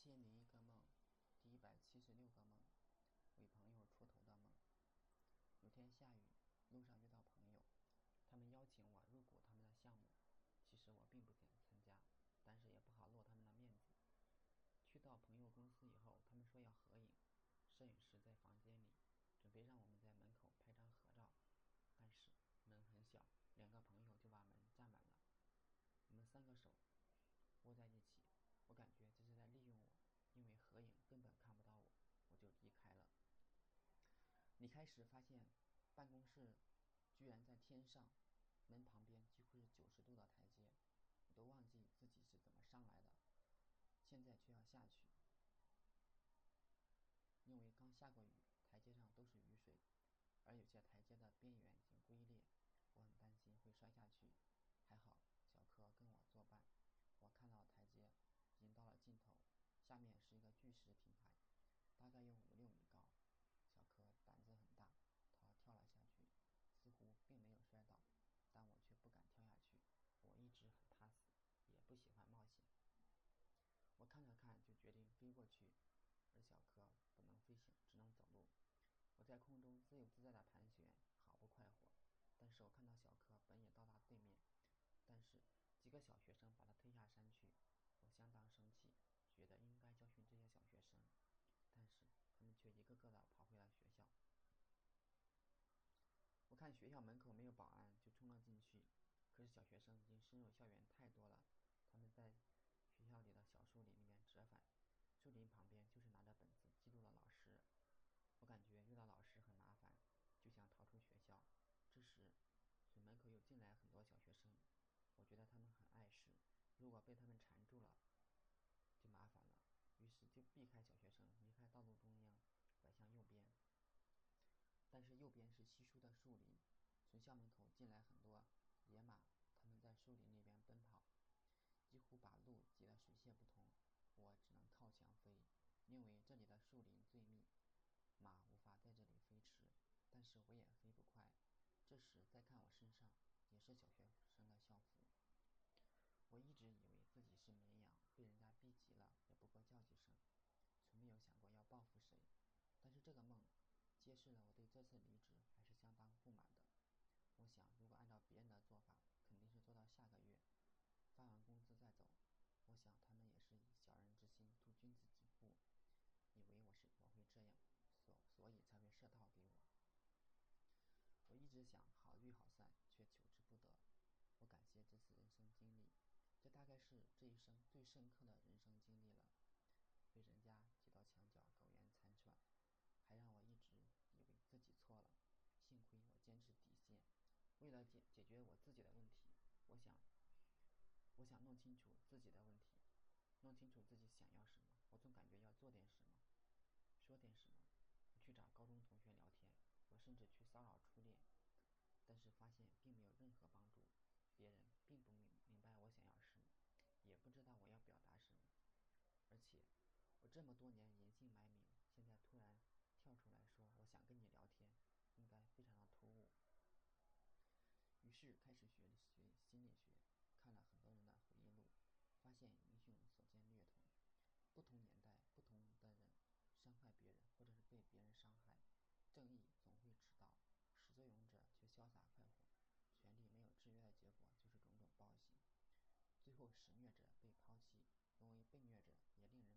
千零一个梦，第一百七十六个梦，为朋友出头的梦。有天下雨，路上遇到朋友，他们邀请我入股他们的项目。其实我并不想参加，但是也不好落他们的面子。去到朋友公司以后，他们说要合影，摄影师在房间里，准备让我们在门口拍张合照。但是门很小，两个朋友就把门占满了。我们三个手握在一起。我感觉这是在利用我，因为合影根本看不到我，我就离开了。离开时发现，办公室居然在天上，门旁边几乎是九十度的台阶，我都忘记自己是怎么上来的，现在却要下去。因为刚下过雨，台阶上都是雨水，而有些台阶的边缘已经龟裂，我很担心会摔下去。还好小柯跟我作伴，我看到台阶。已经到了尽头，下面是一个巨石平台，大概有五六米高。小柯胆子很大，他跳了下去，似乎并没有摔倒，但我却不敢跳下去。我一直很怕死，也不喜欢冒险。我看了看，就决定飞过去，而小柯不能飞行，只能走路。我在空中自由自在的盘旋，好不快活。但是我看到小柯本也到达对面，但是几个小学生把他推下山去。我相当生气，觉得应该教训这些小学生，但是他们却一个个的跑回了学校。我看学校门口没有保安，就冲了进去。可是小学生已经深入校园太多了，他们在学校里的小树林里面折返，树林旁边就是拿着本子记录的老师。我感觉遇到老师很麻烦，就想逃出学校。这时，从门口又进来很多小学生，我觉得他们很碍事。如果被他们缠住了，就麻烦了。于是就避开小学生，道路中央，拐向右边。但是右边是稀疏的树林，从校门口进来很多野马，他们在树林那边奔跑，几乎把路挤得水泄不通。我只能靠墙飞，因为这里的树林最密，马无法在这里飞驰。但是我也飞不快。这时再看我身上，也是小学生的校服。我一直以为自己是绵羊，被人家逼急了也不过叫几声，从没有想过要报复谁。但是这个梦，揭示了我对这次离职还是相当不满的。我想，如果按照别人的做法，肯定是做到下个月发完工资再走。我想他们也是以小人之心度君子之腹，以为我是我会这样，所所以才会设套给我。我一直想好聚好散，却求之不得。我感谢这次人生经历。这大概是这一生最深刻的人生经历了，被人家挤到墙角，苟延残喘，还让我一直以为自己错了。幸亏我坚持底线，为了解解决我自己的问题，我想，我想弄清楚自己的问题，弄清楚自己想要什么。我总感觉要做点什么，说点什么。我去找高中同学聊天，我甚至去骚扰初恋，但是发现并没有任何帮助。别人并不明明白我想要什么，也不知道我要表达什么，而且我这么多年隐姓埋名，现在突然跳出来说我想跟你聊天，应该非常的突兀。于是开始学学心理学，看了很多人的回忆录，发现英雄所见略同，不同年代不同的人伤害别人或者是被别人伤害，正义总会迟到，始作俑者却潇洒快活。权力没有制约的结果就是种种暴行，最后使虐者被抛弃，沦为被虐者也令人